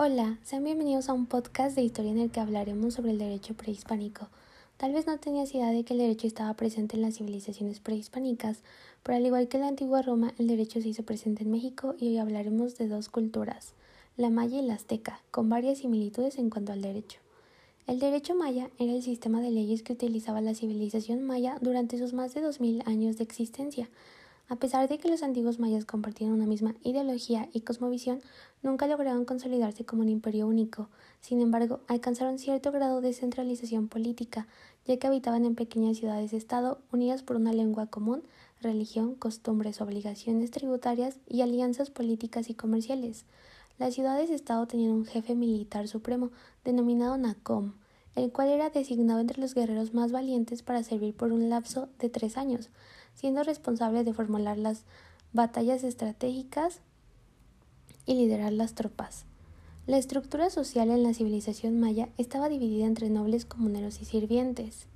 Hola, sean bienvenidos a un podcast de historia en el que hablaremos sobre el derecho prehispánico. Tal vez no tenías idea de que el derecho estaba presente en las civilizaciones prehispánicas, pero al igual que en la antigua Roma, el derecho se hizo presente en México y hoy hablaremos de dos culturas, la maya y la azteca, con varias similitudes en cuanto al derecho. El derecho maya era el sistema de leyes que utilizaba la civilización maya durante sus más de 2000 años de existencia. A pesar de que los antiguos mayas compartían una misma ideología y cosmovisión, nunca lograron consolidarse como un imperio único. Sin embargo, alcanzaron cierto grado de centralización política, ya que habitaban en pequeñas ciudades-estado unidas por una lengua común, religión, costumbres, obligaciones tributarias y alianzas políticas y comerciales. Las ciudades-estado tenían un jefe militar supremo, denominado Nacom, el cual era designado entre los guerreros más valientes para servir por un lapso de tres años siendo responsable de formular las batallas estratégicas y liderar las tropas. La estructura social en la civilización maya estaba dividida entre nobles, comuneros y sirvientes,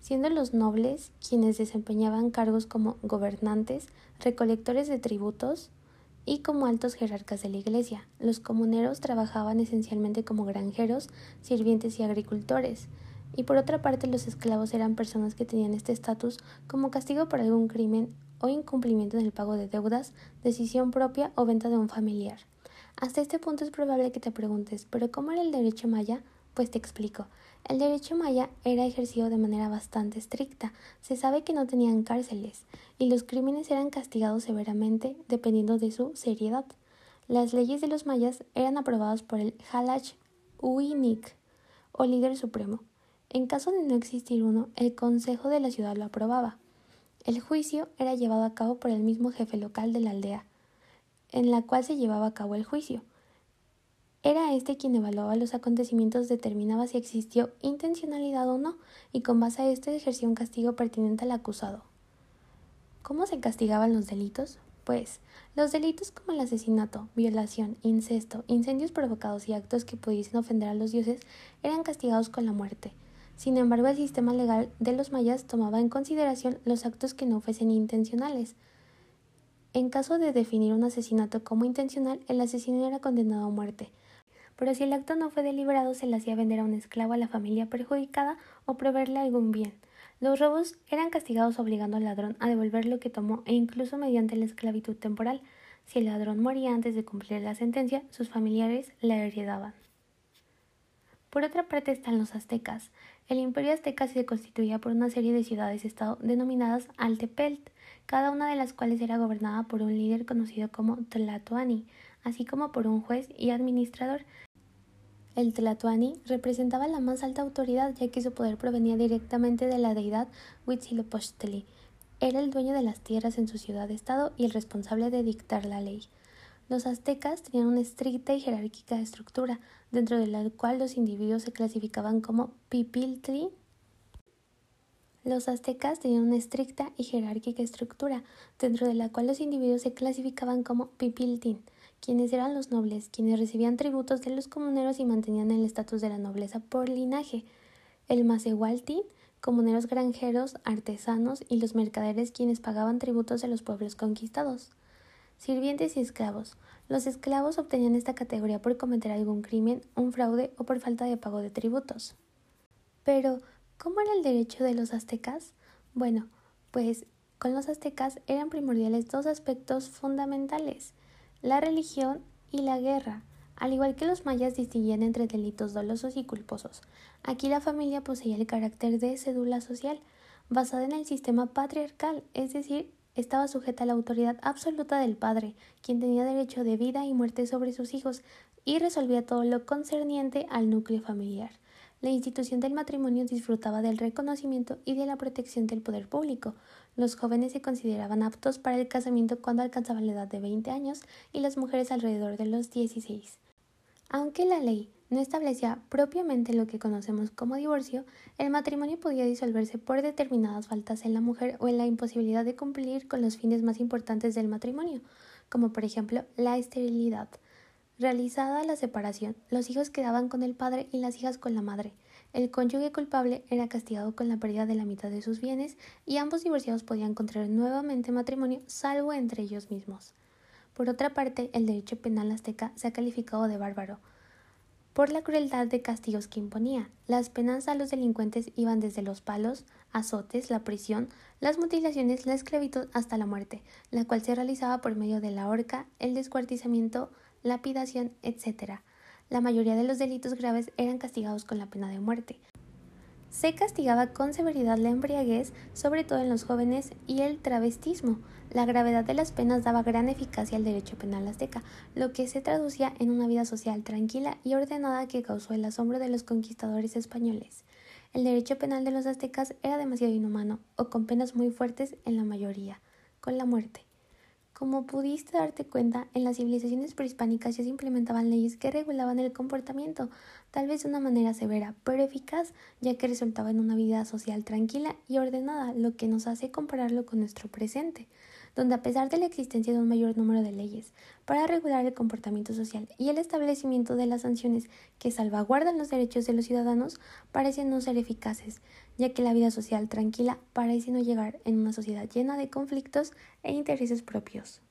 siendo los nobles quienes desempeñaban cargos como gobernantes, recolectores de tributos y como altos jerarcas de la iglesia. Los comuneros trabajaban esencialmente como granjeros, sirvientes y agricultores, y por otra parte los esclavos eran personas que tenían este estatus como castigo por algún crimen o incumplimiento en el pago de deudas, decisión propia o venta de un familiar. Hasta este punto es probable que te preguntes, ¿pero cómo era el derecho maya? Pues te explico. El derecho maya era ejercido de manera bastante estricta. Se sabe que no tenían cárceles y los crímenes eran castigados severamente dependiendo de su seriedad. Las leyes de los mayas eran aprobadas por el Halach Uinik o líder supremo, en caso de no existir uno, el Consejo de la ciudad lo aprobaba. El juicio era llevado a cabo por el mismo jefe local de la aldea, en la cual se llevaba a cabo el juicio. Era este quien evaluaba los acontecimientos, determinaba si existió intencionalidad o no, y con base a esto ejercía un castigo pertinente al acusado. ¿Cómo se castigaban los delitos? Pues, los delitos como el asesinato, violación, incesto, incendios provocados y actos que pudiesen ofender a los dioses eran castigados con la muerte. Sin embargo, el sistema legal de los mayas tomaba en consideración los actos que no fuesen intencionales. En caso de definir un asesinato como intencional, el asesino era condenado a muerte. Pero si el acto no fue deliberado, se le hacía vender a un esclavo a la familia perjudicada o proveerle algún bien. Los robos eran castigados obligando al ladrón a devolver lo que tomó e incluso mediante la esclavitud temporal. Si el ladrón moría antes de cumplir la sentencia, sus familiares la heredaban. Por otra parte están los aztecas. El imperio azteca se constituía por una serie de ciudades-estado denominadas Altepelt, cada una de las cuales era gobernada por un líder conocido como Tlatoani, así como por un juez y administrador. El Tlatoani representaba la más alta autoridad ya que su poder provenía directamente de la deidad Huitzilopochtli. Era el dueño de las tierras en su ciudad-estado y el responsable de dictar la ley. Los aztecas tenían una estricta y jerárquica estructura, dentro de la cual los individuos se clasificaban como pipiltli. Los aztecas tenían una estricta y jerárquica estructura, dentro de la cual los individuos se clasificaban como pipiltin, quienes eran los nobles, quienes recibían tributos de los comuneros y mantenían el estatus de la nobleza por linaje. El macehualtin, comuneros granjeros, artesanos y los mercaderes quienes pagaban tributos de los pueblos conquistados. Sirvientes y esclavos. Los esclavos obtenían esta categoría por cometer algún crimen, un fraude o por falta de pago de tributos. Pero, ¿cómo era el derecho de los aztecas? Bueno, pues con los aztecas eran primordiales dos aspectos fundamentales, la religión y la guerra. Al igual que los mayas distinguían entre delitos dolosos y culposos, aquí la familia poseía el carácter de cédula social, basada en el sistema patriarcal, es decir, estaba sujeta a la autoridad absoluta del padre, quien tenía derecho de vida y muerte sobre sus hijos y resolvía todo lo concerniente al núcleo familiar. La institución del matrimonio disfrutaba del reconocimiento y de la protección del poder público. Los jóvenes se consideraban aptos para el casamiento cuando alcanzaban la edad de 20 años y las mujeres alrededor de los 16. Aunque la ley no establecía propiamente lo que conocemos como divorcio, el matrimonio podía disolverse por determinadas faltas en la mujer o en la imposibilidad de cumplir con los fines más importantes del matrimonio, como por ejemplo la esterilidad. Realizada la separación, los hijos quedaban con el padre y las hijas con la madre. El cónyuge culpable era castigado con la pérdida de la mitad de sus bienes y ambos divorciados podían contraer nuevamente matrimonio salvo entre ellos mismos. Por otra parte, el derecho penal azteca se ha calificado de bárbaro por la crueldad de castigos que imponía. Las penas a los delincuentes iban desde los palos, azotes, la prisión, las mutilaciones, la esclavitud hasta la muerte, la cual se realizaba por medio de la horca, el descuartizamiento, lapidación, etc. La mayoría de los delitos graves eran castigados con la pena de muerte. Se castigaba con severidad la embriaguez, sobre todo en los jóvenes, y el travestismo. La gravedad de las penas daba gran eficacia al derecho penal azteca, lo que se traducía en una vida social tranquila y ordenada que causó el asombro de los conquistadores españoles. El derecho penal de los aztecas era demasiado inhumano, o con penas muy fuertes en la mayoría, con la muerte. Como pudiste darte cuenta, en las civilizaciones prehispánicas ya se implementaban leyes que regulaban el comportamiento, tal vez de una manera severa, pero eficaz, ya que resultaba en una vida social tranquila y ordenada, lo que nos hace compararlo con nuestro presente donde a pesar de la existencia de un mayor número de leyes para regular el comportamiento social y el establecimiento de las sanciones que salvaguardan los derechos de los ciudadanos, parecen no ser eficaces, ya que la vida social tranquila parece no llegar en una sociedad llena de conflictos e intereses propios.